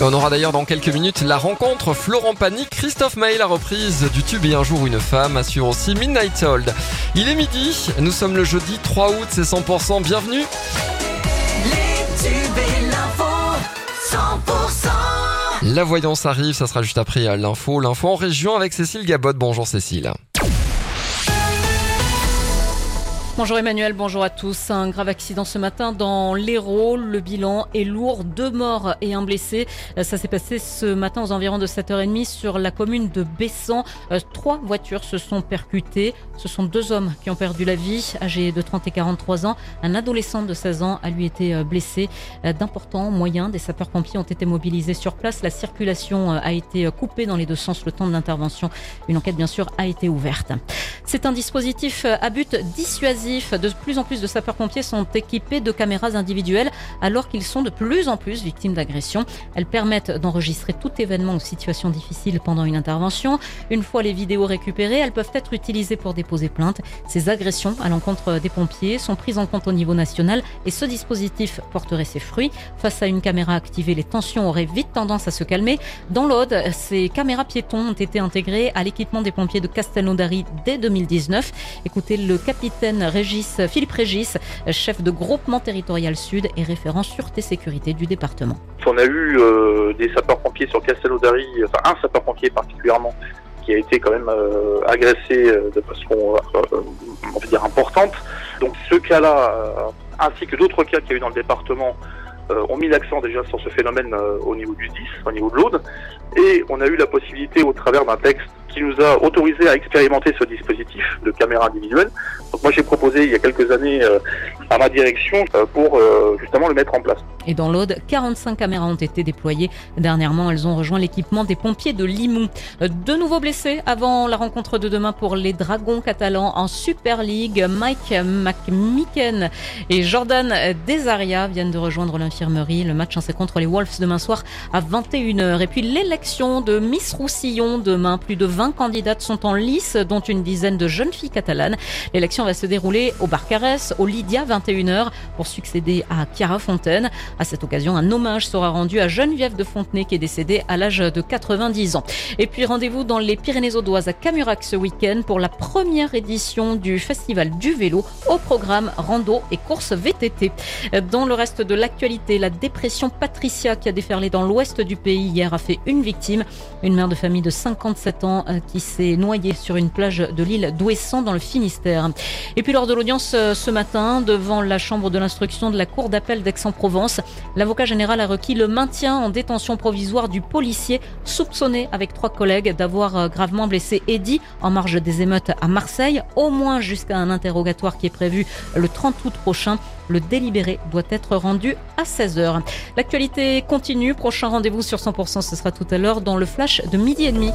On aura d'ailleurs dans quelques minutes la rencontre Florent Pagny, Christophe Maé, la reprise du tube et un jour une femme, assure aussi Midnight Hold. Il est midi, nous sommes le jeudi 3 août, c'est 100%, bienvenue La voyance arrive, ça sera juste après l'info. L'info en région avec Cécile Gabot. Bonjour Cécile. Bonjour Emmanuel, bonjour à tous. Un grave accident ce matin dans l'Hérault. Le bilan est lourd, deux morts et un blessé. Ça s'est passé ce matin aux environs de 7h30 sur la commune de Bessan. Euh, trois voitures se sont percutées. Ce sont deux hommes qui ont perdu la vie, âgés de 30 et 43 ans. Un adolescent de 16 ans a lui été euh, blessé. Euh, d'importants moyens des sapeurs-pompiers ont été mobilisés sur place. La circulation a été coupée dans les deux sens le temps de l'intervention. Une enquête bien sûr a été ouverte. C'est un dispositif à but dissuasif de plus en plus de sapeurs-pompiers sont équipés de caméras individuelles alors qu'ils sont de plus en plus victimes d'agressions. Elles permettent d'enregistrer tout événement ou situation difficile pendant une intervention. Une fois les vidéos récupérées, elles peuvent être utilisées pour déposer plainte. Ces agressions à l'encontre des pompiers sont prises en compte au niveau national et ce dispositif porterait ses fruits. Face à une caméra activée, les tensions auraient vite tendance à se calmer. Dans l'Aude, ces caméras piétons ont été intégrées à l'équipement des pompiers de Castelnaudary dès 2019. Écoutez le capitaine Philippe Régis, chef de groupement territorial sud et référent sûreté sécurité du département. On a eu euh, des sapeurs-pompiers sur Castelnaudary, enfin un sapeur-pompier particulièrement, qui a été quand même euh, agressé euh, de façon, importante. Donc ce cas-là, ainsi que d'autres cas qu'il y a eu dans le département, ont mis l'accent déjà sur ce phénomène au niveau du 10, au niveau de l'Aude. Et on a eu la possibilité, au travers d'un texte qui nous a autorisé à expérimenter ce dispositif de caméra individuelle. Moi j'ai proposé il y a quelques années euh, à ma direction euh, pour euh, justement le mettre en place. Et dans l'Aude, 45 caméras ont été déployées. Dernièrement, elles ont rejoint l'équipement des pompiers de Limoux. De nouveaux blessés avant la rencontre de demain pour les Dragons catalans en Super League. Mike McMicken et Jordan Desaria viennent de rejoindre l'infirmerie. Le match c'est contre les Wolves demain soir à 21h. Et puis l'élection de Miss Roussillon demain. Plus de 20 candidates sont en lice, dont une dizaine de jeunes filles catalanes. L'élection va se dérouler au Barcarès, au Lydia, 21h, pour succéder à Chiara Fontaine. À cette occasion, un hommage sera rendu à Geneviève de Fontenay, qui est décédée à l'âge de 90 ans. Et puis rendez-vous dans les Pyrénées-Audoises à Camurac ce week-end pour la première édition du Festival du vélo au programme rando et course VTT. Dans le reste de l'actualité, la dépression Patricia qui a déferlé dans l'ouest du pays hier a fait une victime, une mère de famille de 57 ans euh, qui s'est noyé sur une plage de l'île d'Ouessant dans le Finistère. Et puis lors de l'audience euh, ce matin devant la chambre de l'instruction de la cour d'appel d'Aix-en-Provence, l'avocat général a requis le maintien en détention provisoire du policier soupçonné avec trois collègues d'avoir euh, gravement blessé Eddy en marge des émeutes à Marseille, au moins jusqu'à un interrogatoire qui est prévu le 30 août prochain. Le délibéré doit être rendu à 16h. L'actualité continue. Prochain rendez-vous sur 100%, ce sera tout à l'heure dans le flash de midi et demi.